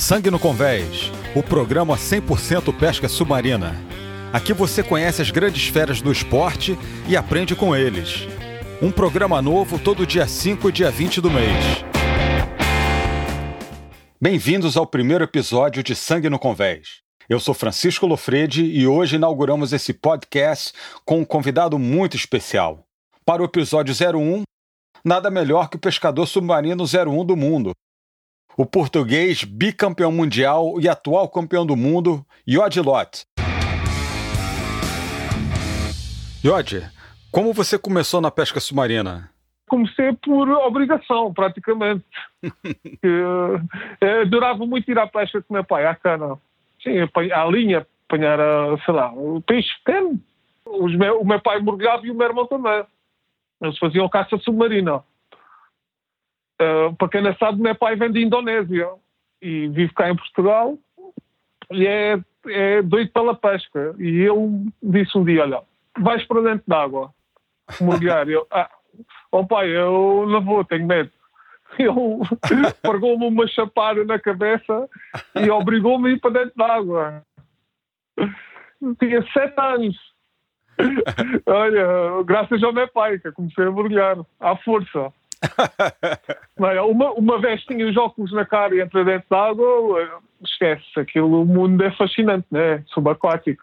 Sangue no Convés, o programa 100% pesca submarina. Aqui você conhece as grandes feras do esporte e aprende com eles. Um programa novo todo dia 5 e dia 20 do mês. Bem-vindos ao primeiro episódio de Sangue no Convés. Eu sou Francisco Lofredi e hoje inauguramos esse podcast com um convidado muito especial. Para o episódio 01, nada melhor que o pescador submarino 01 do mundo, o português bicampeão mundial e atual campeão do mundo, Yod Lot. Yod, como você começou na pesca submarina? Comecei por obrigação, praticamente. eu, eu adorava muito ir à pesca com meu pai, à cana. Sim, à linha, apanhar, sei lá, o peixe pequeno. Meu, o meu pai mergulhava e o meu irmão também. Eles faziam caça submarina. Uh, para quem não sabe, meu pai vem de Indonésia e vive cá em Portugal e é, é doido pela pesca. E ele disse um dia: Olha, vais para dentro d'água mergulhar. eu, ah, oh pai, eu não vou, tenho medo. Ele pegou-me uma chapada na cabeça e obrigou-me a ir para dentro d'água. Tinha sete anos. Olha, graças ao meu pai, que comecei a mergulhar à força. Uma, uma vez tinha os óculos na cara e entra dentro d'água, esquece, aquilo, o mundo é fascinante, né? Subaquático.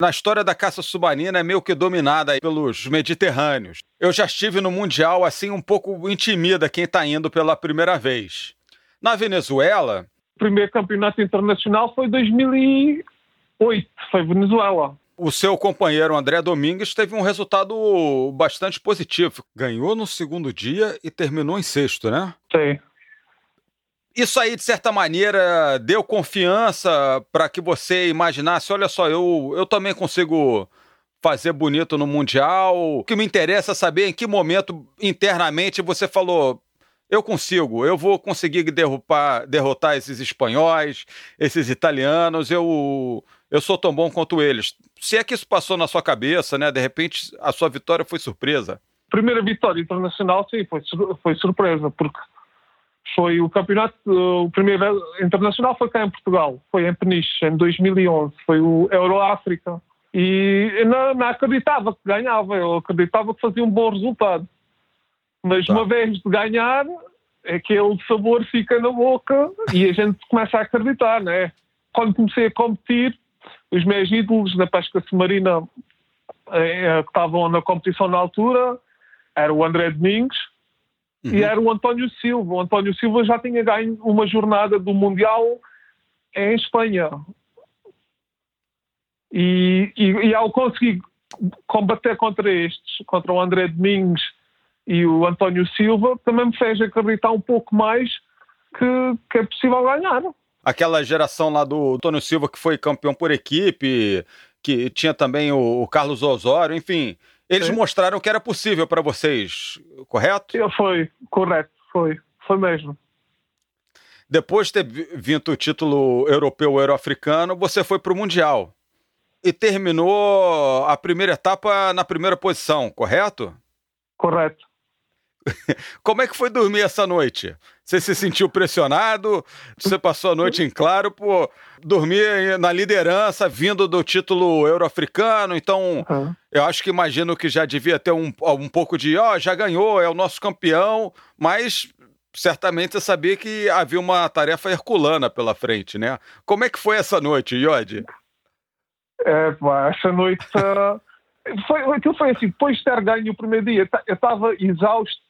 Na história da caça submarina é meio que dominada pelos mediterrâneos. Eu já estive no Mundial, assim, um pouco intimida quem está indo pela primeira vez. Na Venezuela... O primeiro campeonato internacional foi 2008, foi Venezuela o seu companheiro André Domingues teve um resultado bastante positivo. Ganhou no segundo dia e terminou em sexto, né? Sim. Isso aí, de certa maneira, deu confiança para que você imaginasse: olha só, eu, eu também consigo fazer bonito no Mundial. O que me interessa é saber em que momento internamente você falou: eu consigo, eu vou conseguir derrubar, derrotar esses espanhóis, esses italianos, eu, eu sou tão bom quanto eles. Se é que isso passou na sua cabeça, né? De repente a sua vitória foi surpresa. Primeira vitória internacional, sim, foi, foi surpresa, porque foi o campeonato, o primeiro internacional foi cá em Portugal, foi em Peniche, em 2011, foi o Euro-África. E não, não acreditava que ganhava, eu acreditava que fazia um bom resultado. Mas tá. uma vez de ganhar, aquele sabor fica na boca e a gente começa a acreditar, né? Quando comecei a competir, os meus ídolos na pesca submarina eh, que estavam na competição na altura era o André Domingos uhum. e era o António Silva. O António Silva já tinha ganho uma jornada do Mundial em Espanha. E, e, e ao conseguir combater contra estes, contra o André Domingos e o António Silva também me fez acreditar um pouco mais que, que é possível ganhar. Aquela geração lá do Antônio Silva que foi campeão por equipe, que tinha também o, o Carlos Osório, enfim, eles Sim. mostraram que era possível para vocês, correto? Foi, correto, foi, foi mesmo. Depois de ter vindo o título europeu euro-africano, você foi para o Mundial e terminou a primeira etapa na primeira posição, correto? Correto. Como é que foi dormir essa noite? Você se sentiu pressionado? Você passou a noite em claro por dormir na liderança, vindo do título euro-africano. Então, uhum. eu acho que imagino que já devia ter um, um pouco de, ó, oh, já ganhou, é o nosso campeão, mas certamente você sabia que havia uma tarefa herculana pela frente, né? Como é que foi essa noite, Iod? É, essa noite. Foi, aquilo foi assim, depois de ter ganho o primeiro dia, eu estava exausto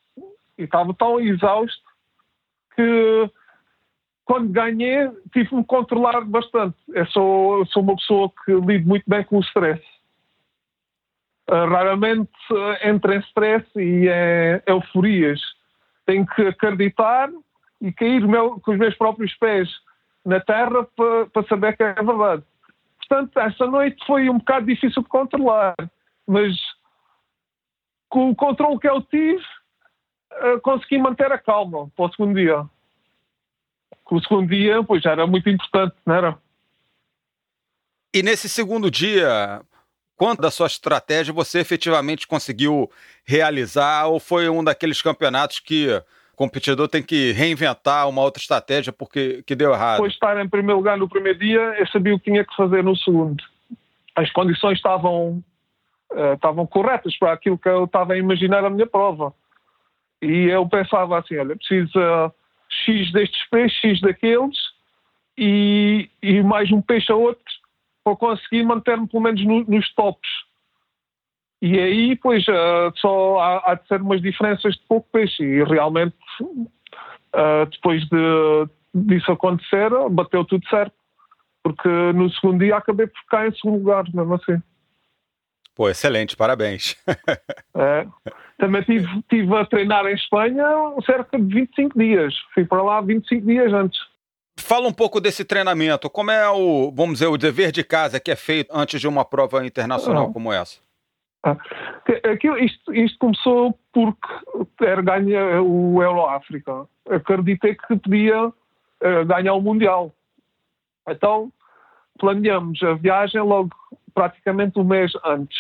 e estava tão exausto que quando ganhei tive-me controlar bastante. Eu sou, sou uma pessoa que lido muito bem com o stress. Uh, raramente uh, entro em stress e em euforias. Tenho que acreditar e cair meu, com os meus próprios pés na terra para pa saber que é verdade. Portanto, essa noite foi um bocado difícil de controlar, mas com o controle que eu tive, consegui manter a calma para o segundo dia. O segundo dia, pois já era muito importante, não era? E nesse segundo dia, quanto da sua estratégia você efetivamente conseguiu realizar ou foi um daqueles campeonatos que o competidor tem que reinventar uma outra estratégia porque que deu errado. Depois de estar em primeiro lugar no primeiro dia, eu sabia o que tinha que fazer no segundo. As condições estavam, uh, estavam corretas para aquilo que eu estava a imaginar a minha prova. E eu pensava assim, olha, preciso uh, X destes peixes, X daqueles e, e mais um peixe a outro para conseguir manter-me pelo menos no, nos tops. E aí, pois, uh, só há, há, de ser umas diferenças de pouco peixe. E realmente, uh, depois de, disso acontecer, bateu tudo certo. Porque no segundo dia acabei por ficar em segundo lugar, mesmo assim. Pô, excelente, parabéns. é. Também estive tive a treinar em Espanha cerca de 25 dias. Fui para lá 25 dias antes. Fala um pouco desse treinamento. Como é o, vamos dizer, o dever de casa que é feito antes de uma prova internacional ah. como essa? Ah. Aquilo, isto, isto, começou porque era ganha o Euro África. Acreditei que podia uh, ganhar o Mundial. Então planeamos a viagem logo praticamente um mês antes.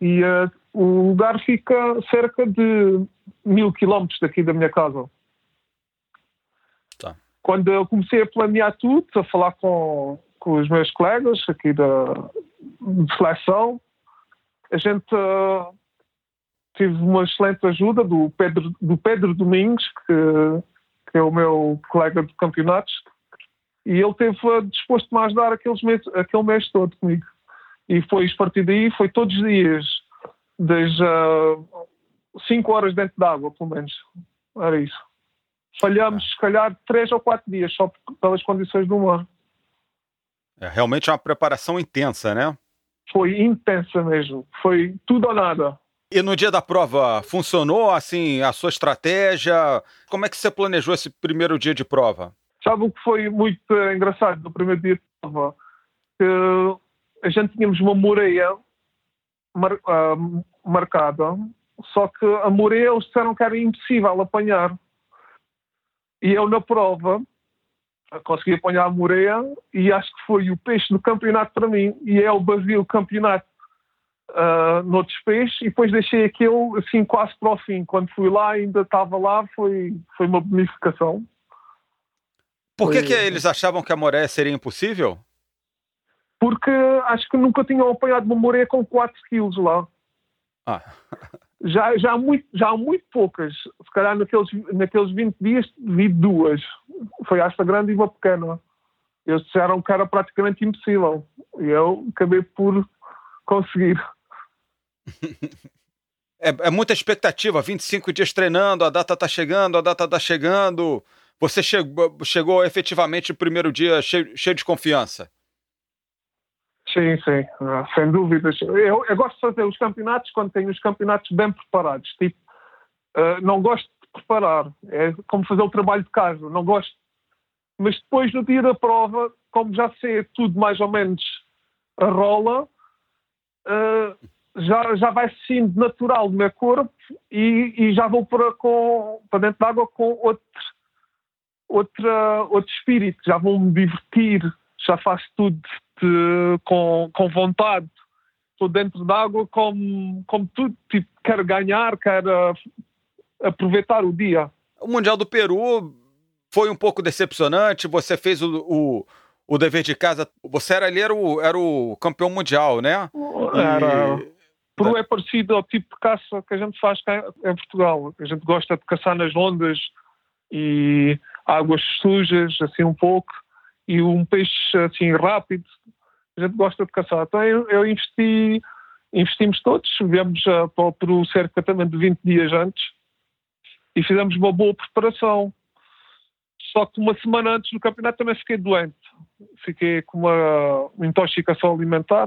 E uh, o lugar fica cerca de mil quilómetros daqui da minha casa. Tá. Quando eu comecei a planear tudo, a falar com, com os meus colegas aqui da de seleção, a gente uh, tive uma excelente ajuda do Pedro, do Pedro Domingos, que, que é o meu colega de campeonatos, e ele esteve disposto a ajudar aqueles meses, aquele mês todo comigo. E foi a partir daí, foi todos os dias, desde 5 uh, horas dentro d'água, pelo menos. Era isso. Falhamos, se calhar, 3 ou 4 dias, só pelas condições do mar. É realmente uma preparação intensa, né? Foi intensa mesmo. Foi tudo ou nada. E no dia da prova, funcionou assim a sua estratégia? Como é que você planejou esse primeiro dia de prova? Sabe o que foi muito engraçado no primeiro dia de prova? Que a gente tínhamos uma moreia mar, uh, marcada, só que a moreia eles disseram que era impossível apanhar. E eu na prova consegui apanhar a moreia e acho que foi o peixe do campeonato para mim. E é o Brasil campeonato uh, noutros peixes e depois deixei aquele assim quase para o fim. Quando fui lá, ainda estava lá, foi, foi uma bonificação. Por que, foi... que eles achavam que a moreia seria impossível? Porque acho que nunca tinham apanhado uma moreia com 4 quilos lá. Ah. Já, já, há muito, já há muito poucas. Se calhar naqueles, naqueles 20 dias vi duas. Foi esta grande e uma pequena. Eles disseram que era praticamente impossível. E eu acabei por conseguir. É, é, muita expectativa, 25 dias treinando, a data está chegando, a data está chegando. Você chegou, chegou efetivamente no primeiro dia cheio, cheio de confiança? Sim, sim, ah, sem dúvidas. Eu, eu, gosto de fazer os campeonatos quando tenho os campeonatos bem preparados. Tipo, uh, não gosto de preparar, é como fazer o trabalho de casa, não gosto. Mas depois, no dia da prova, como já sei tudo mais ou menos a rola, uh, já, já vai sendo natural do meu corpo e, e já vou para, com, para dentro da água com outro, outra, outro espírito, já vou me divertir, já faço tudo de, com, com vontade. Estou dentro d'água como, como tudo, tipo, quero ganhar, quero aproveitar o dia. O Mundial do Peru foi um pouco decepcionante, você fez o, o, o dever de casa, você era ali, era o, era o campeão mundial, né? Era. E... Peru é parecido ao tipo de caça que a gente faz cá em Portugal. A gente gosta de caçar nas ondas e águas sujas, assim um pouco e um peixe assim rápido, a gente gosta de caçar. Então eu, eu investi, investimos todos, viemos uh, para o Peru cerca também de 20 dias antes e fizemos uma boa preparação. Só que uma semana antes do campeonato também fiquei doente. Fiquei com uma, uma intoxicação alimentar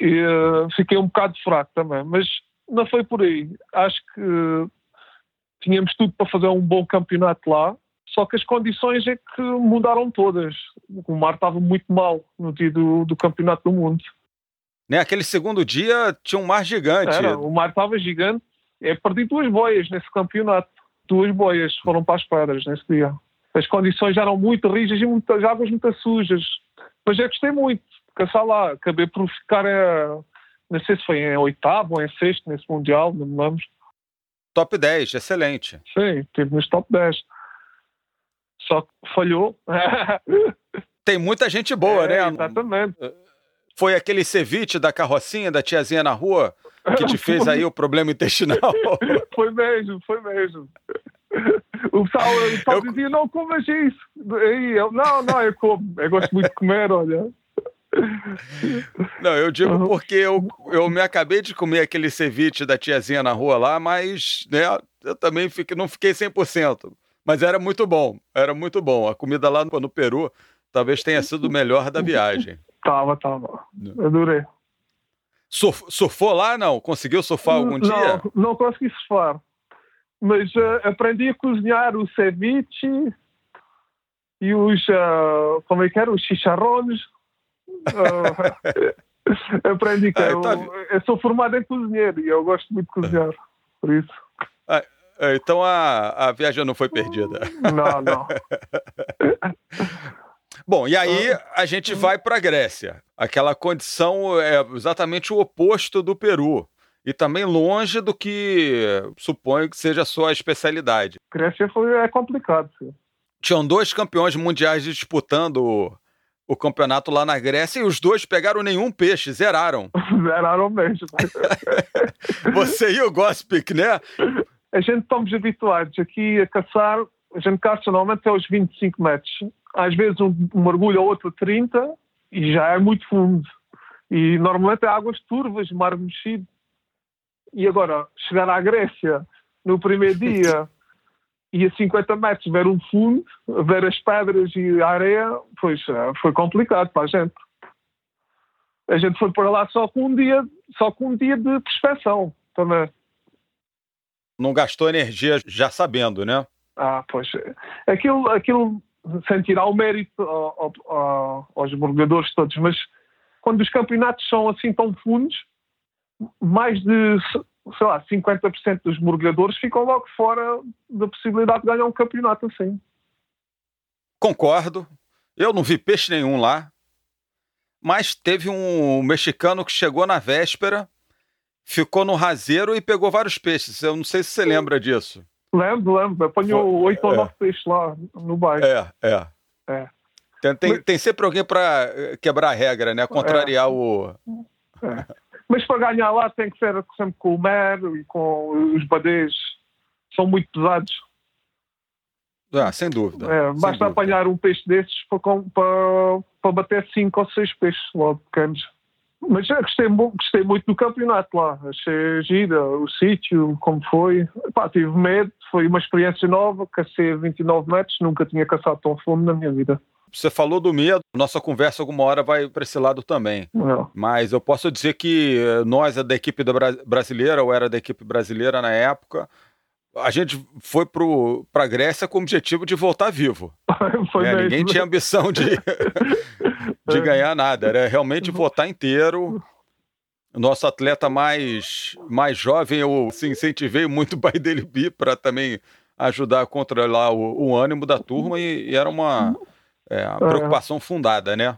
e uh, fiquei um bocado fraco também. Mas não foi por aí. Acho que tínhamos tudo para fazer um bom campeonato lá só que as condições é que mudaram todas. O mar estava muito mal no dia do, do Campeonato do Mundo. Né, aquele segundo dia tinha um mar gigante. Era, o mar estava gigante. Eu perdi duas boias nesse campeonato. Duas boias foram para as pedras nesse dia. As condições eram muito rígidas e muitas águas muito sujas. Mas eu gostei muito caçar lá. Acabei por ficar, não sei se foi em oitavo ou em sexto nesse Mundial, não me lembro. Top 10, excelente. Sim, estive nos top 10. Só que falhou. Tem muita gente boa, É, né? Exatamente. Foi aquele ceviche da carrocinha, da tiazinha na rua, que te fez aí o problema intestinal. Foi mesmo, foi mesmo. O pessoal, o pessoal Eu- dizia, não comas isso. E eu, não, não, eu como. Eu gosto muito de comer, olha. Não, eu digo Uhum. porque eu, eu me acabei de comer aquele ceviche da tiazinha na rua lá, mas né, eu também fiquei, não fiquei 100%. Mas era muito bom, era muito bom. A comida lá no, no Peru talvez tenha sido o melhor da viagem. Tava, tava. Adorei. Surf- surfou lá, não? Conseguiu surfar algum não, dia? Não consegui surfar. Mas eh, aprendi a cozinhar o ceviche e os, ah, como é que era, os chicharrones. Ah, aprendi que Ah, eu, tá- eu sou formado em cozinheiro e eu gosto muito de cozinhar. Por isso, Então a, a viagem não foi perdida. não, não. Bom, e aí a gente vai para a Grécia. Aquela condição é exatamente o oposto do Peru. E também longe do que suponho que seja a sua especialidade. Grécia foi, é complicado. Sim. Tinham dois campeões mundiais disputando o, o campeonato lá na Grécia e os dois pegaram nenhum peixe, zeraram. Zeraram mesmo. Você e o Gospic, né? A gente estamos habituados aqui a caçar, a gente caça normalmente até aos 25 metros. Às vezes um, um mergulho ou outro 30 e já é muito fundo. E normalmente é águas turvas, mar mexido. E agora, chegar à Grécia no primeiro dia e a 50 metros ver um fundo, ver as pedras e a areia, pois eh, foi complicado para a gente. A gente foi para lá só com um dia, só com um dia de prospeção também. Não gastou energia já sabendo, né? Ah, pois. Aquilo, aquilo sem tirar o mérito ao- ao- ao- aos mergulhadores todos, mas quando os campeonatos são assim tão fundos, mais de, sei lá, 50% dos mergulhadores ficam logo fora da possibilidade de ganhar um campeonato assim. Concordo. Eu não vi peixe nenhum lá. Mas teve um mexicano que chegou na véspera, ficou no raseiro e pegou vários peixes. Eu não sei se você lembra disso. Lembro, lembro. Apanhou oito ou é. nove peixes lá no bairro. É, é. É. Tem, tem, Mas- tem sempre alguém para quebrar a regra, né? Contrariar o. Mas para ganhar lá tem que ser sempre com o mer e com os badês. São muito pesados. Ah, sem dúvida. É, sem basta dúvida. apanhar um peixe desses para, para, para bater cinco ou seis peixes logo pequenos. Mas eu gostei, gostei muito do campeonato lá. Achei gira o sítio, como foi. Pá, tive medo, foi uma experiência nova. Cacei a 29 metros, nunca tinha caçado tão fundo na minha vida. Você falou do medo, nossa conversa alguma hora vai para esse lado também. Não. Mas eu posso dizer que eh, nós, é da equipe da Bra- brasileira, ou era da equipe brasileira na época, a gente foi para a Grécia com o objetivo de voltar vivo. foi mesmo. Ninguém tinha ambição de, de É. ganhar nada, era realmente votar inteiro. Nosso atleta mais, mais jovem, eu assim, incentivei muito o pai dele ir para também ajudar a controlar o, o ânimo da turma e, e era uma, é, uma preocupação fundada, né?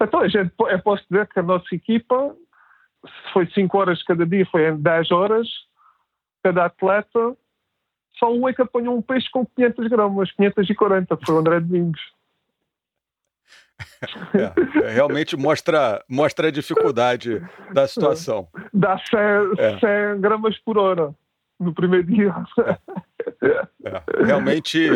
Então, a gente, eu posso dizer que a nossa equipa se foi 5 horas cada dia, foi em 10 horas cada atleta. Só um é que apanhou um peixe com 500 gramas, 540, que foi o André Domingos. É, é, realmente mostra, mostra a dificuldade da situação. Dá 100, É. 100 gramas por hora no primeiro dia. É, realmente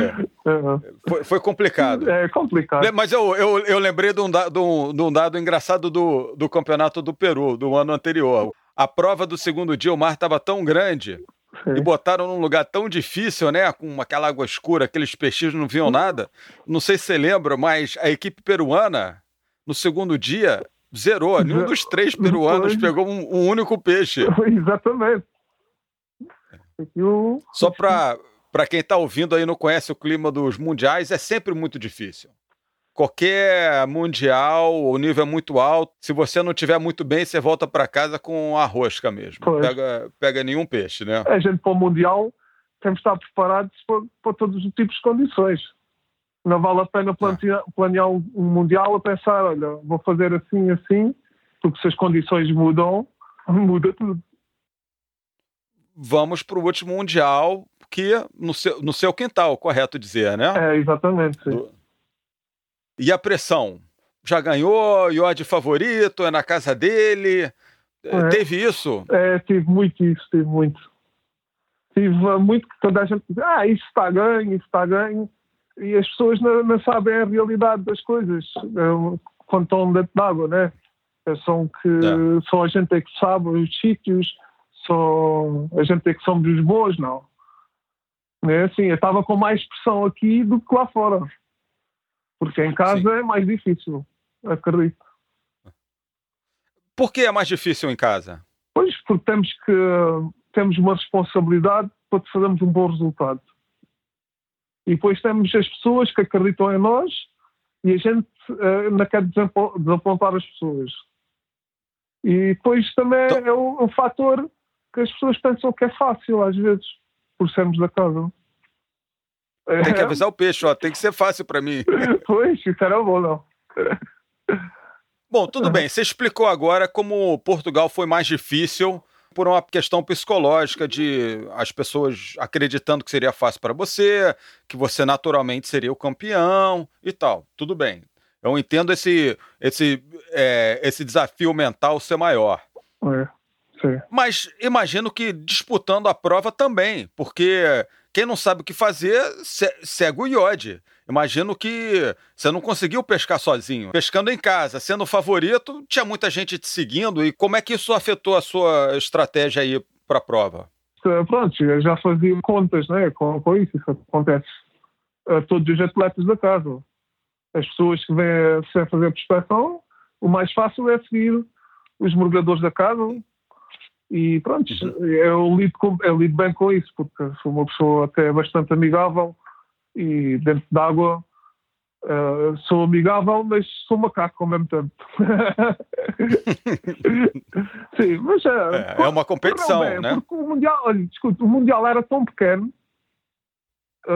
foi, foi complicado. É complicado. Mas eu, eu, eu lembrei de um, da- de um- de um dado engraçado do, do campeonato do Peru, do ano anterior. A prova do segundo dia, o mar estava tão grande e Sim. botaram num lugar tão difícil, né? Com aquela água escura, aqueles peixinhos não viam nada. Não sei se você lembra, mas a equipe peruana, no segundo dia, zerou. Nenhum dos três peruanos Foi. pegou um, um único peixe. Exatamente. E o- Só para para quem está ouvindo aí e não conhece o clima dos mundiais, é sempre muito difícil. Qualquer mundial, o nível é muito alto. Se você não tiver muito bem, você volta para casa com a rosca mesmo. Pois. Pega, pega nenhum peixe, né? a gente para o Mundial temos de estar preparados para, para todos os tipos de condições. Não vale a pena planear, planear um um Mundial a pensar, olha, vou fazer assim, assim, porque se as condições mudam, muda tudo. vamos para o último Mundial, que no seu, no seu quintal, correto dizer, né? É, exatamente. Do... E a pressão? Já ganhou? Iod favorito? É na casa dele? É. Teve isso? É, tive muito isso, tive muito. Tive muito que toda a gente diz, ah, isso está ganho, isso está ganho. E as pessoas não, não, sabem a realidade das coisas é, quando estão dentro d'água, né? São, que, é. só a gente é que sabe os sítios, só a gente é que somos os bons, não. É assim, eu estava com mais pressão aqui do que lá fora. Porque em casa Sim. é mais difícil, acredito. Por que é mais difícil em casa? Pois, porque temos que temos uma responsabilidade para fazermos um bom resultado. E depois temos as pessoas que acreditam em nós e a gente uh, não quer desapontar as pessoas. E depois também então... é um, um fator que as pessoas pensam que é fácil às vezes, por sermos da casa. Tem que avisar o peixe, ó, tem que ser fácil para mim. pois, isso era bom, não. Bom, tudo bem. Você explicou agora como Portugal foi mais difícil por uma questão psicológica de as pessoas acreditando que seria fácil para você, que você naturalmente seria o campeão e tal. Tudo bem. Eu entendo esse, esse, é, esse desafio mental ser maior. É, sim. Mas imagino que disputando a prova também, porque quem não sabe o que fazer, segue o iode. Imagino que você não conseguiu pescar sozinho. Pescando em casa, sendo o favorito, tinha muita gente te seguindo. E como é que isso afetou a sua estratégia aí para a prova? Pronto, eu já fazia contas né, com, com isso. Isso acontece a todos os atletas da casa. As pessoas que vêm sem fazer prospeção, o mais fácil é seguir os mergulhadores da casa, e pronto, uhum. eu, lido com, eu lido bem com isso, porque sou uma pessoa até bastante amigável e dentro d'água uh, sou amigável, mas sou macaco ao mesmo tempo. Sim, mas é, é, é uma competição, bem, né? Porque o Mundial, olha, desculpa, o Mundial era tão pequeno,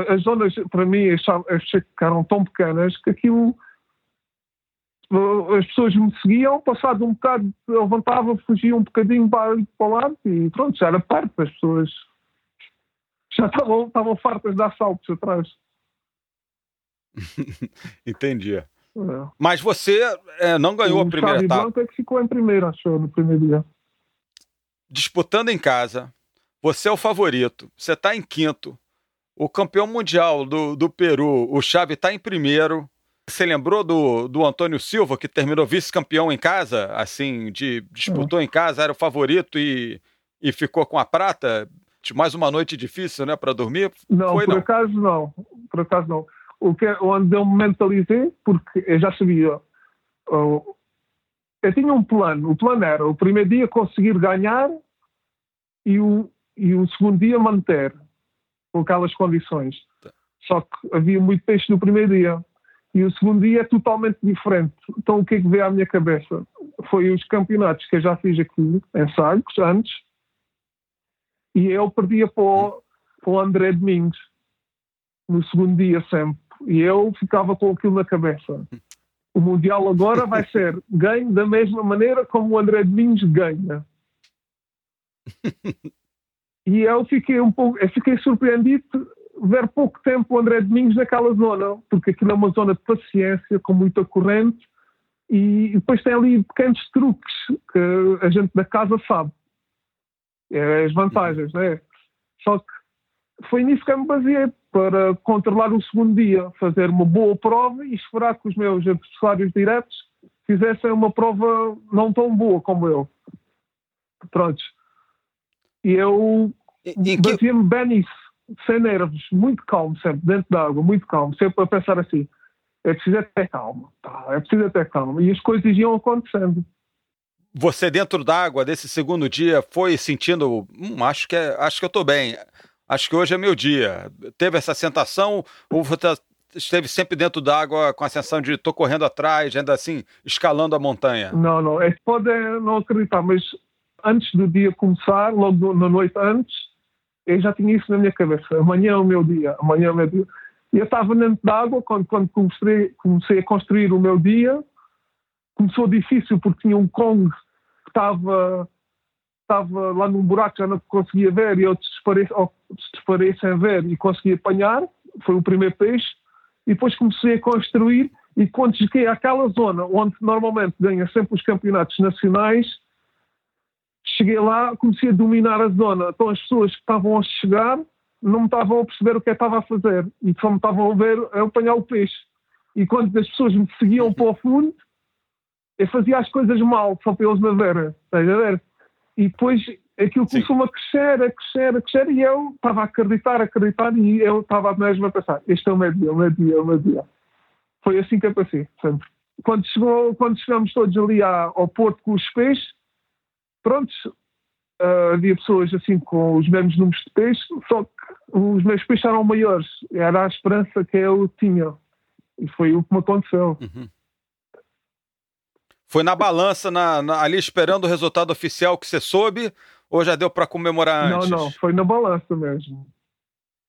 as zonas, para mim, achei que eram tão pequenas que aquilo as pessoas me seguiam, passado um bocado, eu levantava, fugia um bocadinho para, para o lado e pronto, já era perto, as pessoas já estavam, estavam fartas de dar saltos atrás. Entendi. É. Mas você é, não ganhou o a primeira etapa. Blanco é que ficou em primeiro, achou, no primeiro dia. Disputando em casa, você é o favorito, você está em quinto. O campeão mundial do, do Peru, o Xavi, está em primeiro. Você lembrou do, do Antônio Silva, que terminou vice-campeão em casa, assim, de, disputou é. em casa, era o favorito e, e ficou com a prata? Mais uma noite difícil, né, para dormir? Não, Foi, por não? acaso não. Por acaso não. O que, onde eu me mentalizei, porque eu já sabia. eu tinha um plano. O plano era o primeiro dia conseguir ganhar e o, e o segundo dia manter com aquelas condições. Tá. Só que havia muito peixe no primeiro dia e o segundo dia é totalmente diferente. Então o que é que veio à minha cabeça? Foi os campeonatos que eu já fiz aqui em Sagres antes e eu perdia para o, para o André Domingos no segundo dia sempre. E eu ficava com aquilo na cabeça. O Mundial agora vai ser ganho da mesma maneira como o André Domingos ganha. E eu fiquei um pouco, eu fiquei surpreendido ver pouco tempo o André Domingos naquela zona, porque aquilo é uma zona de paciência, com muita corrente, e depois tem ali pequenos truques que a gente da casa sabe. É as vantagens, né? Só que foi nisso que eu me baseei para controlar o segundo dia, fazer uma boa prova e esperar que os meus adversários diretos fizessem uma prova não tão boa como eu. Pronto. E eu baseei-me bem nisso sem nervos, muito calmo sempre, dentro da água, muito calmo, sempre a pensar assim, é preciso é ter calma, tá? é preciso é ter calma. E as coisas iam acontecendo. Você dentro d'água desse segundo dia foi sentindo, hum, acho que é, acho que eu estou bem, acho que hoje é meu dia. Teve essa sensação ou você esteve sempre dentro d'água com a sensação de estou correndo atrás, ainda assim escalando a montanha? Não, não, é pode não acreditar, mas antes do dia começar, logo na noite antes, eu já tinha isso na minha cabeça. Amanhã é o meu dia, amanhã é o meu dia. E eu estava dentro d'água quando, quando comecei, comecei a construir o meu dia. Começou difícil porque tinha um Kong que estava, estava lá num buraco já não conseguia ver e eu disparei, sem ver e consegui apanhar, foi o primeiro peixe, e depois comecei a construir e quando cheguei àquela zona onde normalmente ganha sempre os campeonatos nacionais, cheguei lá, comecei a dominar a zona. Então as pessoas que estavam a chegar não me estavam a perceber o que eu estava a fazer e só me estavam a ver a apanhar o peixe. E quando as pessoas me seguiam para o fundo, eu fazia as coisas mal, só para eles me verem. Estás a ver? E depois aquilo começou a crescer, a crescer, a crescer, e eu estava a acreditar, a acreditar, e eu estava mesmo a pensar: este é o meu dia, é o meu dia, é o meu dia. Foi assim que eu passei, sempre. Quando, chegou, quando chegamos todos ali ao Porto com os peixes, pronto, uh, havia pessoas assim com os mesmos números de peixes, só que os meus peixes eram maiores. Era a esperança que eu tinha. E foi o que me aconteceu. Uhum. Foi na balança, na, na, ali esperando o resultado oficial que você soube, ou já deu para comemorar antes? Não, não, foi na balança mesmo.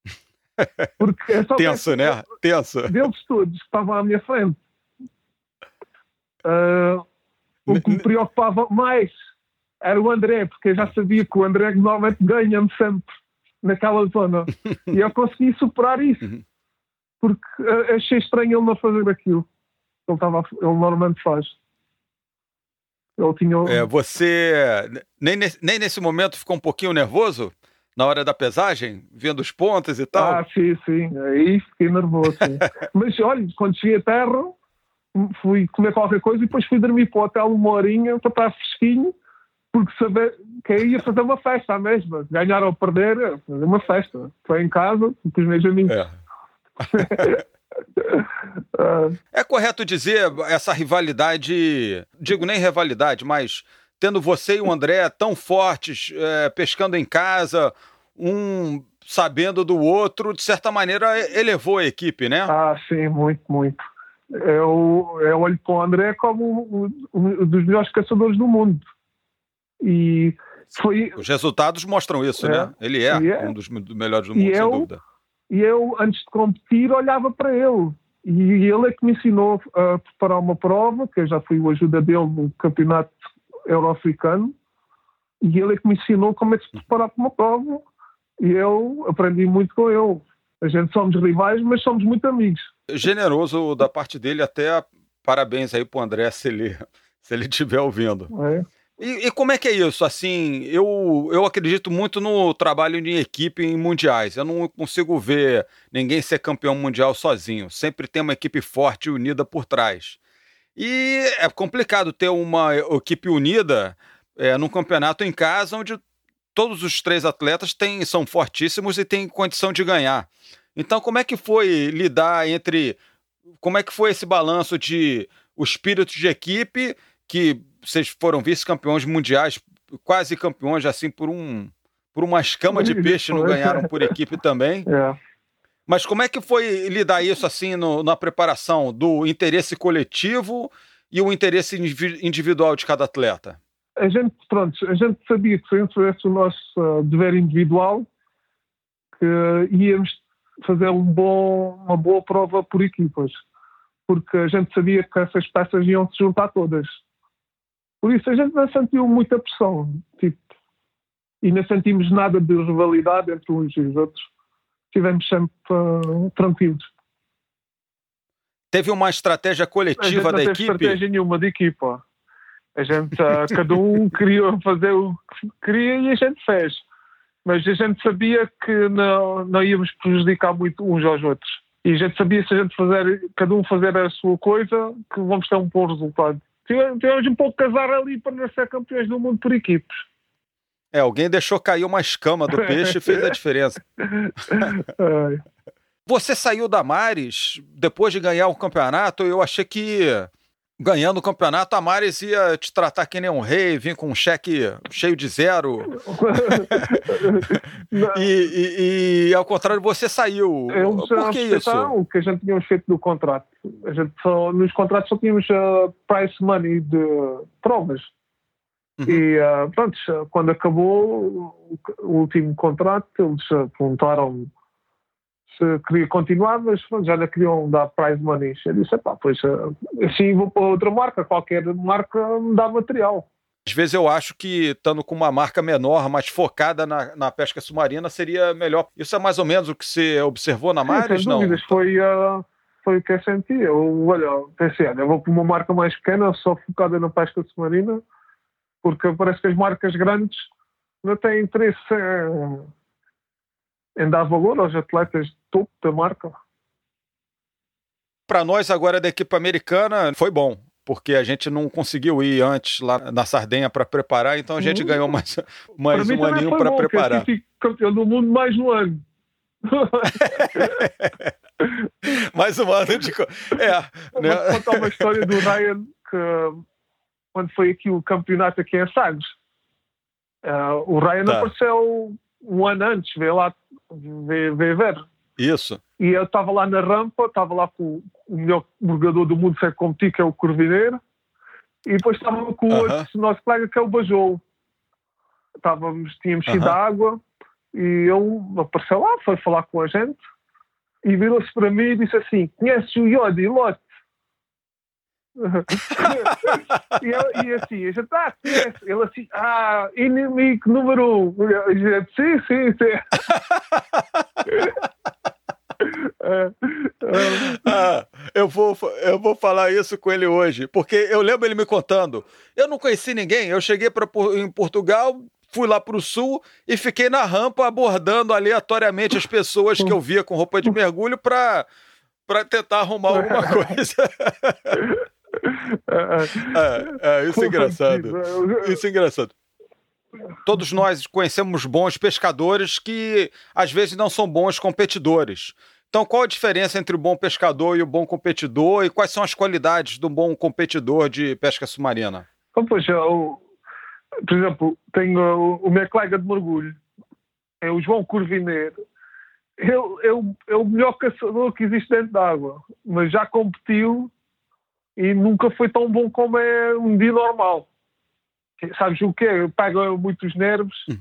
Porque é Tenso, né? Tenso. Deles todos que estavam à minha frente. Uh, o que me preocupava mais era o André, porque eu já sabia que o André normalmente ganha-me sempre naquela zona. e eu consegui superar isso. Uhum. Porque uh, achei estranho ele não fazer aquilo. Ele, tava, ele normalmente faz. Eu tinha... É, você nem nesse, nem nesse momento ficou um pouquinho nervoso? Na hora da pesagem, vendo os pontos e tal? Ah, sim, sim. Aí fiquei nervoso. Mas olha, quando cheguei a terra, fui comer qualquer coisa e depois fui dormir para o hotel uma horinha para estar fresquinho, porque saber que ia fazer uma festa à mesma. Ganhar ou perder, fazer uma festa. Foi em casa, com os meus amigos. É. é correto dizer essa rivalidade, digo nem rivalidade, mas tendo você e o André tão fortes, é, pescando em casa, um sabendo do outro, de certa maneira elevou a equipe, né? Ah, sim, muito, muito. Eu, eu olho para o André como um, dos melhores caçadores do mundo. E foi... Os resultados mostram isso, é, né? Ele é, é, um dos melhores do mundo, sem eu, dúvida. E eu, antes de competir, olhava para ele. E ele é que me ensinou a preparar uma prova, que eu já fui o ajuda dele no campeonato euro-africano. E ele é que me ensinou como é que se preparar para uma prova. E eu aprendi muito com ele. A gente somos rivais, mas somos muito amigos. Generoso da parte dele, até parabéns aí para o André se ele se ele estiver ouvindo. É. E, e, como é que é isso? Assim, eu, eu acredito muito no trabalho em equipe em mundiais. Eu não consigo ver ninguém ser campeão mundial sozinho. Sempre tem uma equipe forte e unida por trás. E é complicado ter uma equipe unida é, num campeonato em casa onde todos os três atletas têm, são fortíssimos e têm condição de ganhar. Então, como é que foi lidar entre. Como é que foi esse balanço de o espírito de equipe que vocês foram vice-campeões mundiais, quase campeões, assim, por um por uma escama de peixe, não ganharam por equipe também. É. Mas como é que foi lidar isso assim no, na preparação do interesse coletivo e o interesse individual de cada atleta? A gente, pronto, a gente sabia que se esse o nosso uh, dever individual, que íamos fazer um bom, uma boa prova por equipas, porque a gente sabia que essas peças iam se juntar todas. Por isso a gente não sentiu muita pressão, tipo, e não sentimos nada de rivalidade entre uns e os outros. Estivemos sempre uh, tranquilos. Teve uma estratégia coletiva da equipe? Não teve estratégia nenhuma de equipa. A gente, uh, cada um queria fazer o que queria e a gente fez. Mas a gente sabia que não, não íamos prejudicar muito uns aos outros. E a gente sabia se a gente fazer, cada um fazer a sua coisa, que vamos ter um bom resultado. Tivemos um pouco casar ali para não ser campeões do mundo por equipes. É, alguém deixou cair uma escama do peixe e fez a diferença. Você saiu da Mares depois de ganhar o campeonato. Eu achei que ganhando o campeonato, a Mares ia te tratar que nem um rei, vir com um cheque cheio de zero. e, e, e, ao contrário, você saiu. Eu, Por que isso? O que a gente tinha feito no contrato. A gente só, nos contratos só tínhamos uh, price money de provas. Uhum. E uh, pronto, quando acabou o último contrato, eles uh, perguntaram se queria continuar, mas já lhe queriam dar prize money. Eu disse, pá, pois assim vou para outra marca, qualquer marca me dá material. Às vezes eu acho que estando com uma marca menor, mais focada na, na pesca submarina, seria melhor. Isso é mais ou menos o que você observou na Mares, não? Dúvidas. Foi, uh, foi o que eu senti. Eu, olha, pensei, olha, eu vou para uma marca mais pequena, só focada na pesca submarina, porque parece que as marcas grandes não têm interesse em, em dar valor aos atletas topo da marca. Para nós agora da equipe americana foi bom porque a gente não conseguiu ir antes lá na Sardenha para preparar, então a gente uhum. ganhou mais, mais um aninho para preparar. Eu campeão do mundo mais um ano. mais um ano de. É, né? Vou contar uma história do Ryan que quando foi aqui o campeonato aqui em Sagres. Uh, o Ryan tá. apareceu um ano antes, veio lá ver, ver, ver. Isso. E eu estava lá na rampa, estava lá com o melhor mergador do mundo, sei competir, que é o Corvineiro, e depois estava com o uh -huh. outro nosso colega, que é o Bajou. Estávamos, tínhamos uh -huh. da água, e ele apareceu lá, foi falar com a gente, e virou-se para mim e disse assim: Conheces o Yodi Lote? e, eu, e assim, a gente, ah, conhece. Ele assim, ah, inimigo número um. Eu, gente, sim, sim, sim. ah, eu, vou, eu vou falar isso com ele hoje, porque eu lembro ele me contando. Eu não conheci ninguém, eu cheguei pra, em Portugal, fui lá para o sul e fiquei na rampa abordando aleatoriamente as pessoas que eu via com roupa de mergulho para tentar arrumar alguma coisa. é, é, isso é engraçado. Isso é engraçado. Todos nós conhecemos bons pescadores que às vezes não são bons competidores. Então, qual a diferença entre o bom pescador e o bom competidor e quais são as qualidades do bom competidor de pesca submarina? Então, pois, eu, por exemplo, tenho o, meu colega de mergulho, é o João Corvineiro. Ele, ele é o melhor caçador que existe dentro d'água, mas já competiu e nunca foi tão bom como é um dia normal. Sabes o que é? Pega muitos nervos hum.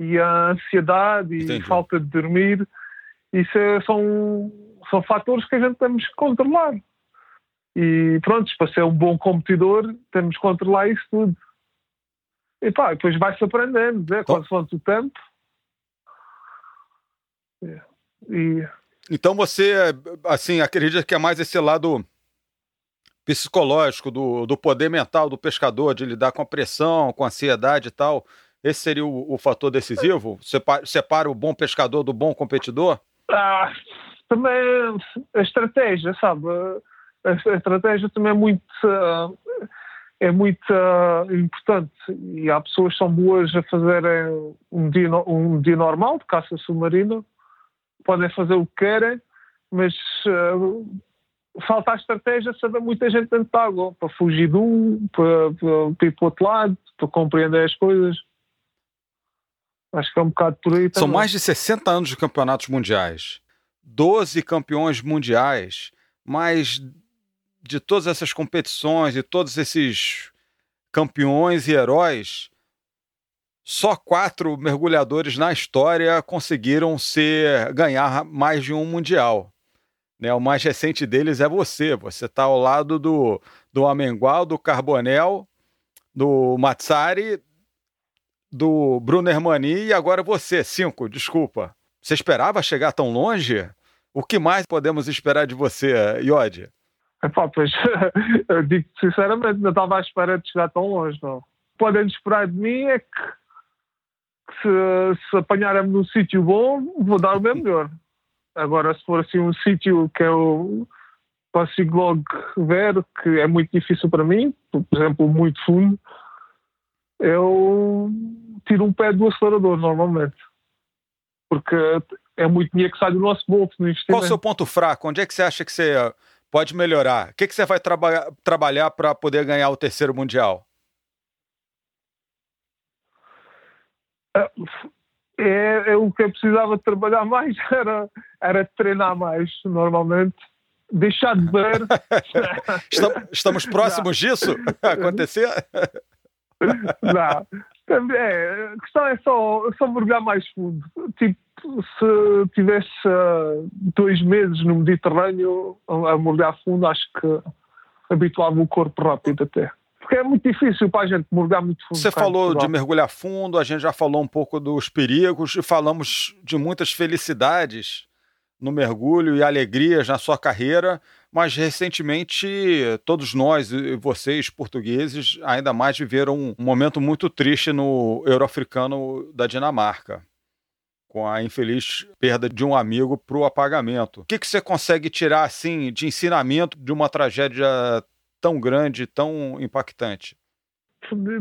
e a ansiedade e Entendi. falta de dormir isso é, são, são fatores que a gente temos que controlar. E pronto, para ser um bom competidor, temos que controlar isso tudo. E pá, depois vai-se aprendendo, né? Então, consoante o tempo. E... Então você, assim, acredita que é mais esse lado psicológico, do, do poder mental do pescador, de lidar com a pressão, com a ansiedade e tal. Esse seria o, o fator decisivo? Separa, separa o bom pescador do bom competidor? Também a estratégia, sabe? A, estratégia também é muito, é muito importante e há pessoas que são boas a fazerem um dia, um dia normal de caça submarina, podem fazer o que querem, mas uh, falta a estratégia saber muita gente dentro de água para fugir de um, para, para, para ir para o outro lado, para compreender as coisas. Acho que é um bocado por aí também. São mais de 60 anos de campeonatos mundiais, 12 campeões mundiais, mais de todas essas competições e todos esses campeões e heróis, só quatro mergulhadores na história conseguiram ser ganhar mais de um mundial. Né, o mais recente deles é você. Você está ao lado do, do Amengual, do Carbonel, do Matsari do Bruno Hermani e agora você, cinco, desculpa. Você esperava chegar tão longe? O que mais podemos esperar de você, Iode? Epá, pois, eu digo sinceramente, não estava à espera de chegar tão longe, não. Podem esperar de mim é que, que se, se apanharem-me num sítio bom, vou dar o meu melhor. Agora, se for assim um sítio que eu consigo logo ver, que é muito difícil para mim, por exemplo, muito fundo, eu tiro um pé do acelerador normalmente. Porque é muito dinheiro que sai do nosso bolso no investimento. Qual o seu ponto fraco? Onde é que você acha que você pode melhorar? O que, que você vai traba trabalhar para poder ganhar o terceiro Mundial? É, é, é, o que eu precisava trabalhar mais era, era treinar mais, normalmente. Deixar de ver. estamos, estamos próximos Não. disso acontecer? Não. É, a questão é só, só mergulhar mais fundo. Tipo, se tivesse uh, dois meses no Mediterrâneo a, a mergulhar fundo, acho que habituava o corpo rápido até. porque é muito difícil para a gente mergulhar muito fundo. Você falou de mergulhar fundo, a gente já falou um pouco dos perigos e falamos de muitas felicidades no mergulho e alegrias na sua carreira, mas recentemente todos nós vocês, portugueses, ainda mais viveram um momento muito triste no Euroafricano da Dinamarca, com a infeliz perda de um amigo para o apagamento. O que, que você consegue tirar assim de ensinamento de uma tragédia tão grande, tão impactante?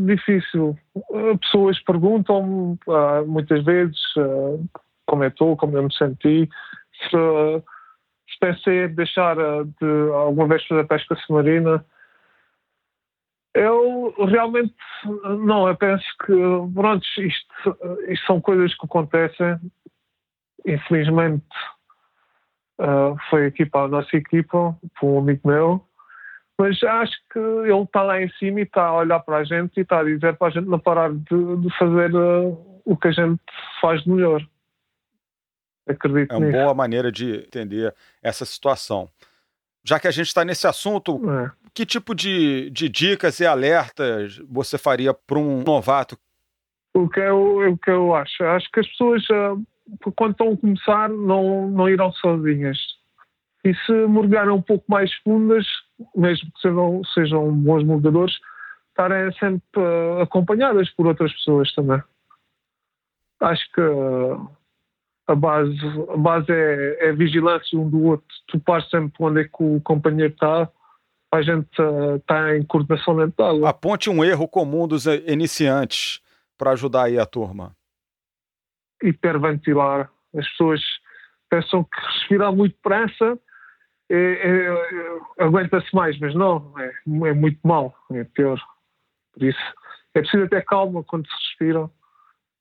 Difícil. Pessoas perguntam uh, muitas vezes uh, como é estou, como eu me senti, se, se pensei em deixar uh, de alguma vez fazer pesca submarina. Eu realmente não, eu penso que pronto, isto, isto são coisas que acontecem. Infelizmente foi aqui para a nossa equipa, para um amigo meu, mas acho que ele está lá em cima e está a olhar para a gente e está a dizer para a gente não parar de, de fazer uh, o que a gente faz de melhor. Acredito É uma nisso. boa maneira de entender essa situação. Já que a gente está nesse assunto, é. que tipo de, de dicas e alertas você faria para um novato? O que, eu, o que eu acho? Acho que as pessoas, uh, quando estão a começar, não, não irão sozinhas. E se mergulharem um pouco mais fundas, mesmo que sejam, sejam bons mergulhadores, estarem sempre uh, acompanhadas por outras pessoas também. Acho que a base, a base é, é a vigilância um do outro. Tu pares sempre onde é que o companheiro está, a gente está uh, em coordenação água. Aponte um erro comum dos iniciantes para ajudar aí a turma. Hiperventilar. As pessoas pensam que respirar muito depressa é, é, é, aguenta-se mais, mas não, é, é, muito mal, é pior. Por isso, é preciso ter calma quando se respira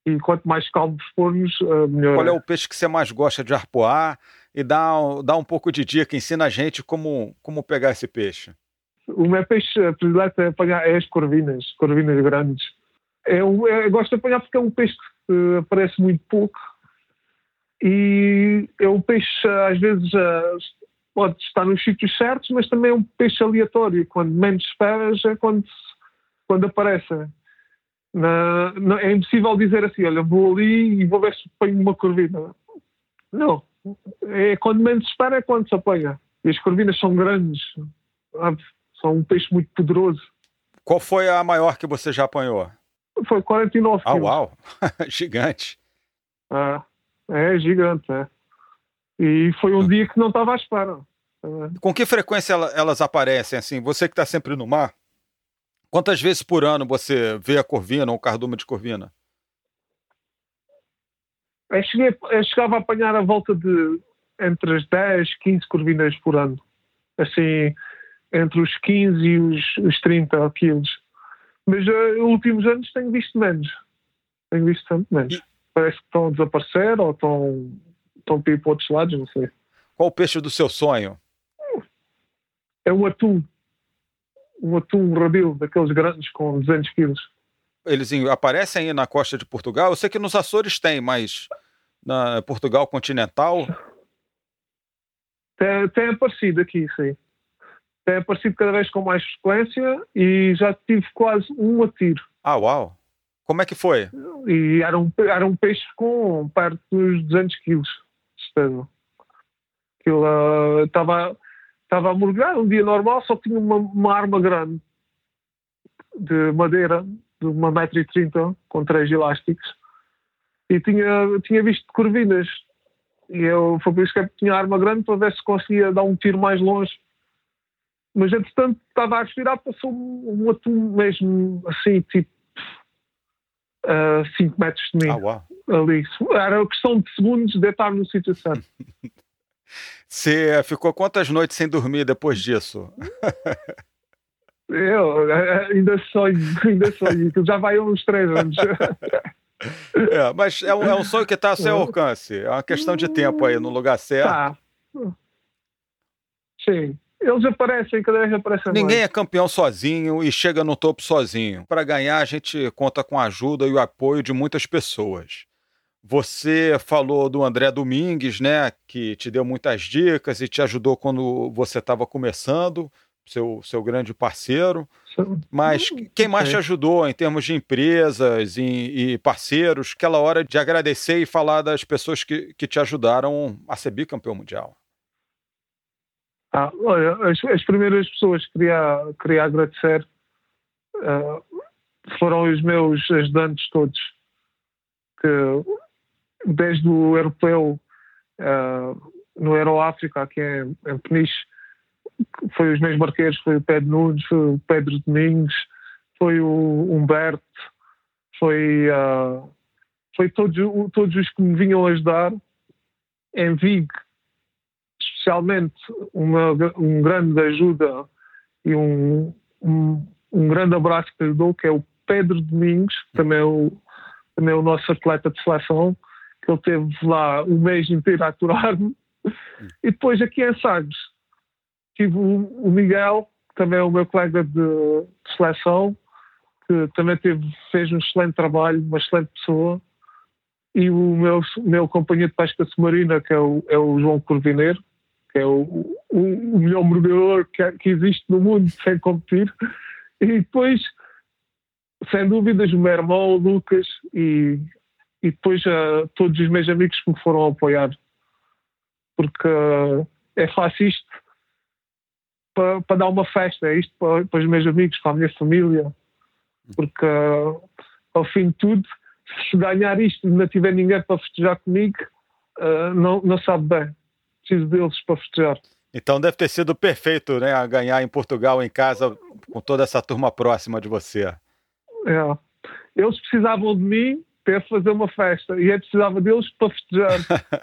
e quanto mais calmos formos, melhor. Qual é o peixe que você mais gosta de arpoar? E dá, dá um pouco de dica, ensina a gente como, como pegar esse peixe. O meu peixe predileto é apanhar é as corvinas, corvinas grandes. Eu, eu gosto de apanhar porque é um peixe que aparece muito pouco e é um peixe, às vezes, pode estar nos sítios certos, mas também é um peixe aleatório. Quando menos esperas é quando, quando aparece. Na, é impossível dizer assim, olha, vou ali e vou ver se ponho uma corvina. Não. É quando menos espera é quando se apanha. E as corvinas são grandes. São um peixe muito poderoso. Qual foi a maior que você já apanhou? Foi 49 ah, quilos. uau! gigante. Ah, é gigante, é. E foi um dia que não estava à espera. Com que frequência elas aparecem assim? Você que está sempre no mar, quantas vezes por ano você vê a corvina ou o cardume de corvina? Eu, cheguei, eu chegava a apanhar a volta de entre as 10, 15 corvinas por ano. Assim, entre os 15 e os, os 30 quilos. Mas uh, nos últimos anos tenho visto menos. Tenho visto tanto menos. E... Parece que estão a desaparecer ou estão estão para ir para outros lados, não sei. Qual o peixe do seu sonho? É um atum. Um atum rabil, daqueles grandes com 200 quilos. Eles aparecem aí na costa de Portugal? Eu sei que nos Açores tem, mas na Portugal continental? Tem, tem aparecido aqui, sim. Tem aparecido cada vez com mais frequência e já tive quase um a tiro. Ah, uau! Como é que foi? E era um, era um peixe com perto dos 200 quilos despesa. Aquilo estava estava a mergulhar um dia normal, só tinha uma, uma arma grande de madeira de uma metro e trinta com três elásticos e tinha, tinha visto corvinas. E eu foi por isso que eu tinha a arma grande para ver se conseguia dar um tiro mais longe. Mas entretanto estava a respirar passou um, um atum mesmo assim tipo 5 uh, metros de mim. Ah, uau. ali. Era questão de segundos de estar no sítio certo Você ficou quantas noites sem dormir depois disso? Eu ainda sonho, ainda sonho. Já vai uns três anos. É, mas é um, é um sonho que está ao seu alcance. É uma questão de tempo aí, no lugar certo. Tá. Sim. Eles aparecem, cada vez aparecem Ninguém mais. é campeão sozinho e chega no topo sozinho. Para ganhar, a gente conta com a ajuda e o apoio de muitas pessoas. Você falou do André Domingues, né, que te deu muitas dicas e te ajudou quando você estava começando. seu, seu grande parceiro. Mas quem mais te ajudou em termos de empresas e, e, parceiros? Aquela hora de agradecer e falar das pessoas que, que te ajudaram a ser bicampeão mundial. Ah, olha, as, as, primeiras pessoas que queria, queria agradecer uh, foram os meus ajudantes todos. Que desde o europeu uh, no Aeroáfrica, aqui em, em Peniche, foi os meus barqueiros, foi o Pedro Nunes, foi o Pedro Domingos, foi o Humberto, foi, uh, foi todos, todos os que me vinham ajudar. Em Vig, especialmente uma um grande ajuda e um, um, um, grande abraço que lhe dou, que é o Pedro Domingos, também é o, também é o nosso atleta de seleção, que ele teve lá um mês inteiro a aturar-me. E depois aqui em Sagres, tive o, Miguel, que também é o meu colega de, de seleção, que também teve, fez um excelente trabalho, uma excelente pessoa, e o meu, meu companheiro de pesca submarina, que é o, é o João Corvineiro, que é o, o, o melhor mergulhador que, que, existe no mundo sem competir. E depois, sem dúvidas, o meu irmão, o Lucas, e, e depois uh, todos os meus amigos que me foram apoiar. Porque uh, é fácil isto para, para dar uma festa, é isto para, para, os meus amigos, para a minha família, porque uh, ao fim de tudo, se ganhar isto e não tiver ninguém para festejar comigo, não, não sabe bem. Preciso deles para festejar. Então deve ter sido perfeito, né? A ganhar em Portugal, em casa, com toda essa turma próxima de você. É. Eles precisavam de mim para fazer uma festa e eu precisava deles para festejar.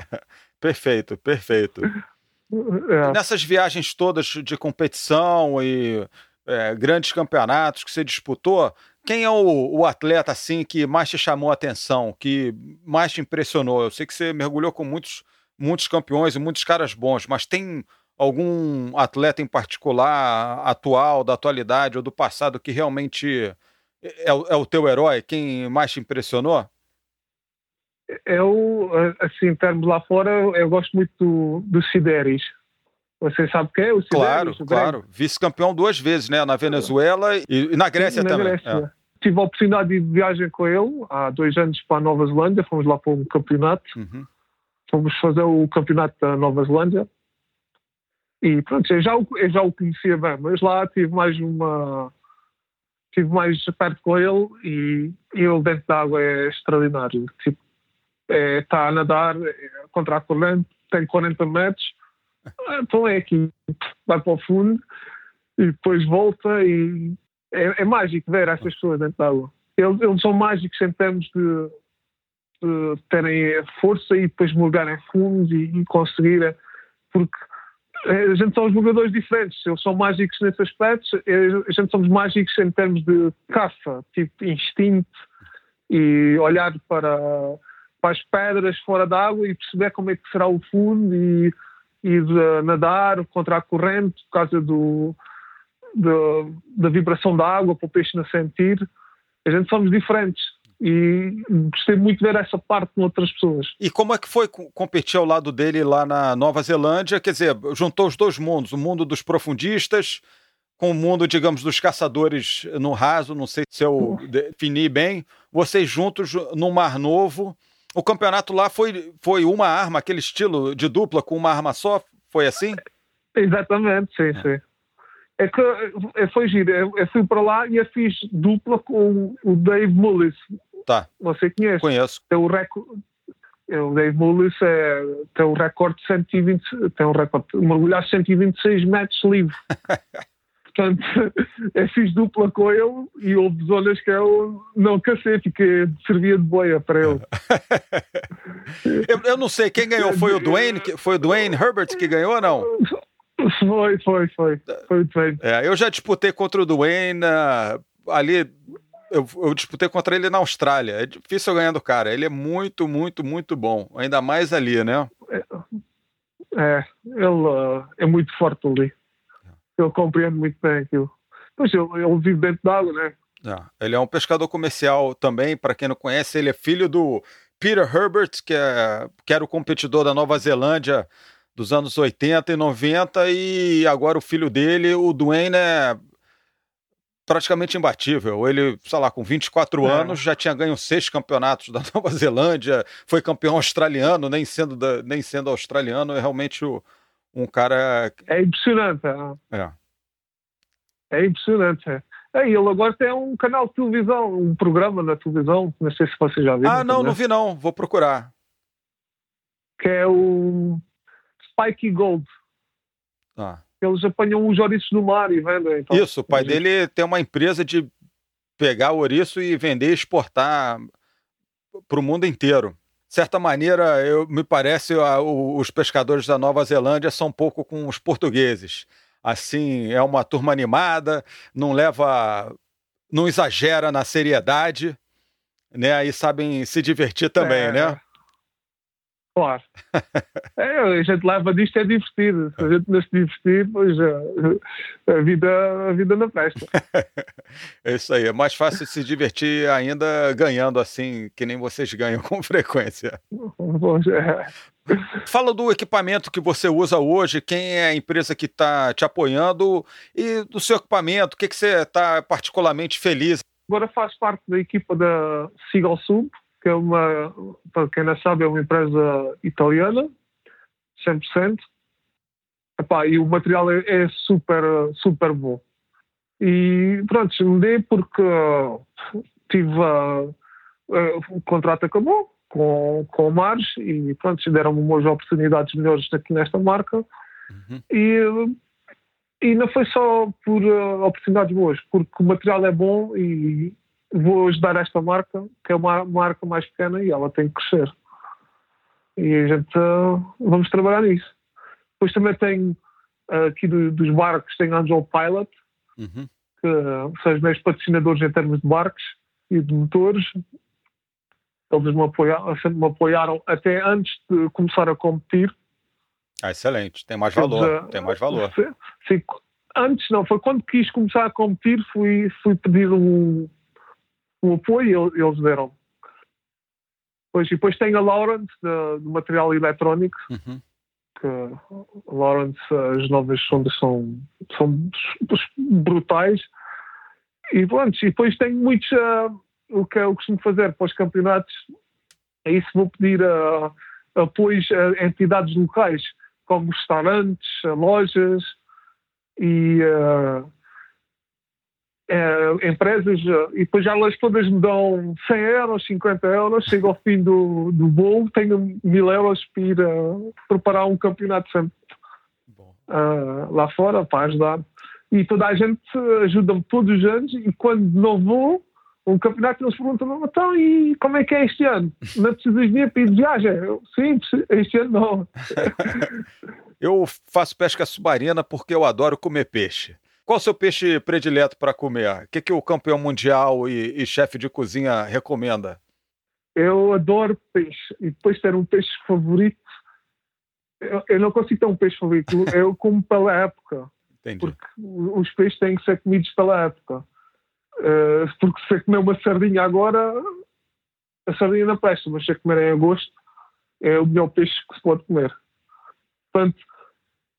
perfeito, perfeito. É. Nessas viagens todas de competição e é, grandes campeonatos que você disputou, quem é o, o, atleta assim que mais te chamou a atenção, que mais te impressionou? Eu sei que você mergulhou com muitos, muitos campeões e muitos caras bons, mas tem algum atleta em particular, atual, da atualidade ou do passado, que realmente é, é o teu herói? Quem mais te impressionou? eu, assim, em termos lá fora, eu gosto muito do, do Sideris. Você sabe quem é o Sideris? Claro, claro. Vice-campeão duas vezes, né? Na Venezuela e, e na Grécia na também. Grécia. É. Tive a oportunidade de viagem com ele há dois anos para a Nova Zelândia. Fomos lá para um campeonato. Uhum. Fomos fazer o campeonato da Nova Zelândia. E pronto, eu já, eu já o conhecia bem, mas lá tive mais uma. Estive mais perto com ele e, e ele dentro da água é extraordinário. Tipo, é, está a nadar é, contra a corrente, tem 40 metros, então é aqui, vai para o fundo e depois volta e é, é mágico ver essas pessoas dentro da água. Eles, eles são mágicos em termos de, de terem força e depois mergarem fundos e, e conseguirem, porque a gente são os jogadores diferentes, eles são mágicos nesse aspecto, a gente somos mágicos em termos de caça, tipo instinto e olhar para para as pedras fora d'água e perceber como é que será o fundo e, nadar contra a corrente por causa do, da vibração da água para o peixe não sentir. A gente somos diferentes e gostei muito de ver essa parte com outras pessoas. E como é que foi competir ao lado dele lá na Nova Zelândia? Quer dizer, juntou os dois mundos, o mundo dos profundistas com o mundo, digamos, dos caçadores no raso, não sei se eu defini bem, vocês juntos no Mar Novo, o campeonato lá foi, foi uma arma, aquele estilo de dupla com uma arma só? Foi assim? Exatamente, sim, é. sim. É que é, foi giro. Eu, eu, fui para lá e eu fiz dupla com o Dave Mullis. Tá. Você conhece? Conheço. Tem o recorde. É, o Dave Mullis é, tem o recorde de 120, tem um recorde, mergulhar 126 metros livre. Portanto, eu fiz dupla com ele e houve zonas que eu não cacei, fiquei, servia de boia para ele. eu, eu, não sei, quem ganhou foi o Dwayne? Foi o Dwayne Herbert que ganhou ou não? Foi, foi, foi. Foi o Dwayne. É, eu já disputei contra o Dwayne uh, ali. Eu, eu, disputei contra ele na Austrália. É difícil ganhar do cara. Ele é muito, muito, muito bom. Ainda mais ali, né? É, é ele uh, é muito forte ali ele compreende muito bem aquilo. Pois ele, ele vive dentro d'água, né? É, ele é um pescador comercial também, para quem não conhece, ele é filho do Peter Herbert, que, é, que era o competidor da Nova Zelândia dos anos 80 e 90 e agora o filho dele, o Dwayne, é praticamente imbatível. Ele, sei lá, com 24 é. anos já tinha ganho seis campeonatos da Nova Zelândia, foi campeão australiano, nem sendo, da, nem sendo australiano, é realmente o, um cara. É impressionante. É. É, é impressionante. É. É, ele agora tem um canal de televisão, um programa na televisão, não sei se você já viu. Ah, não, não vi não, vou procurar. Que é o Spike Gold. Ah eles apanham os ouriços do mar e vendem. Então, Isso, o pai dele tem uma empresa de pegar o ouriço e vender e exportar para o mundo inteiro. De certa maneira, eu, me parece, a, o, os pescadores da Nova Zelândia são um pouco com os portugueses. Assim, é uma turma animada, não leva, não exagera na seriedade, né? E sabem se divertir também, é, né? Claro. é, a gente leva disto é divertido. Se a gente não se divertir, pois a, a, vida, a vida na festa. é isso aí. É mais fácil se divertir ainda ganhando assim, que nem vocês ganham com frequência. Pois é. Fala do equipamento que você usa hoje, quem é a empresa que está te apoiando e do seu equipamento, o que, que você está particularmente feliz? Agora faço parte da equipa da Seagull Sub, que é uma, para quem não sabe, é uma empresa italiana, 100%. Epá, e o material é, é, super, super bom. E pronto, mudei porque tive uh, uh, o contrato acabou com, com o Mars e pronto, deram-me umas oportunidades melhores aqui nesta marca. Uhum. E, e não foi só por uh, oportunidades boas, porque o material é bom e vou ajudar esta marca, que é uma marca mais pequena e ela tem que crescer. E a gente uh, vamos trabalhar nisso. Depois também tenho uh, aqui do, dos barcos, tenho Angel Pilot, uhum. que são os meus patrocinadores em termos de barcos e de motores. Eles me apoiaram, me apoiaram até antes de começar a competir. Ah, excelente, tem mais valor, Eles, tem mais valor. Sim, antes não, foi quando quis começar a competir, fui, fui pedir um, o apoio eles deram. Pois, e depois tem a Lawrence, do material eletrónico, uhum. que a Lawrence, as novas sondas são, são brutais. E pronto, e depois tem muitos, uh, o que eu costumo fazer para os campeonatos, é isso, vou pedir uh, apoios a entidades locais, como restaurantes, lojas, e uh, é, empresas, e depois já elas todas me dão 100 euros, 50 euros, chego ao fim do, do bolo, tenho mil euros para ir uh, preparar um campeonato sempre uh, lá fora para ajudar. E toda a gente ajuda-me todos os anos e quando não vou, um campeonato eles perguntam então e como é que é este ano? Não precisas de para ir de viagem? Eu, Sim, este ano não. eu faço pesca submarina porque eu adoro comer peixe. Qual o seu peixe predileto para comer? O que, que o campeão mundial e, e chefe de cozinha recomenda? Eu adoro peixe. E depois ter um peixe favorito, eu, eu não consigo ter um peixe favorito. Eu como pela época. Entendi. Porque os peixes têm que ser comidos pela época. Uh, porque se eu comer uma sardinha agora, a sardinha não presta, mas se eu comer em agosto, é o melhor peixe que se pode comer. Portanto,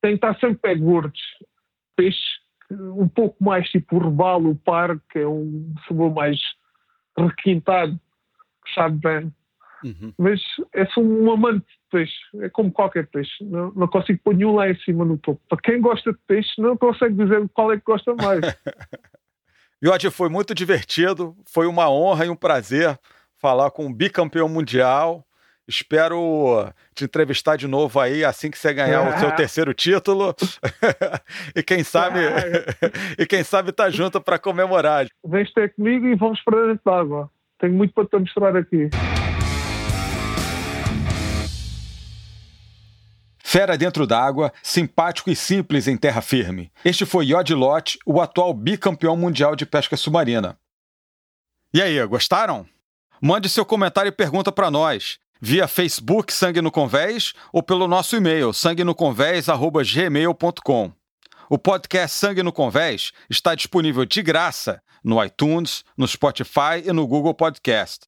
tem que estar sempre pé gordos. Peixe um pouco mais tipo o robalo, o par, que é um sabor mais requintado, sabe bem. Uhum. Mas é só um amante de peixe, é como qualquer peixe, não, não consigo pôr nenhum lá em cima no topo. Para quem gosta de peixe, não consegue dizer qual é que gosta mais. Jorge, foi muito divertido, foi uma honra e um prazer falar com o bicampeão mundial, Espero te entrevistar de novo aí assim que você ganhar o seu terceiro título. e quem sabe e quem sabe tá junto para comemorar. Vem ter comigo e vamos para dentro d'água. Tenho muito para te mostrar aqui. Fera dentro d'água, simpático e simples em terra firme. Este foi Yod Lot, o atual bicampeão mundial de pesca submarina. E aí, gostaram? Mande seu comentário e pergunta para nós via Facebook Sangue no Convés ou pelo nosso e-mail sanguenoconvés@gmail.com. O podcast Sangue no Convés está disponível de graça no iTunes, no Spotify e no Google Podcast.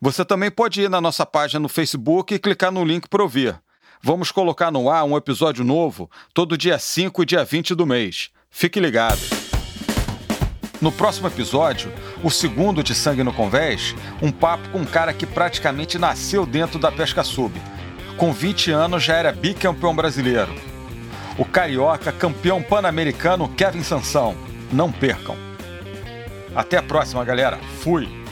Você também pode ir na nossa página no Facebook e clicar no link para ouvir. Vamos colocar no ar um episódio novo todo dia 5 e dia 20 do mês. Fique ligado. No próximo episódio, o segundo de Sangue no Convés, um papo com um cara que praticamente nasceu dentro da pesca sub. Com 20 anos já era bicampeão brasileiro. O carioca campeão pan-americano Kevin Sansão. Não percam. Até a próxima, galera. Fui!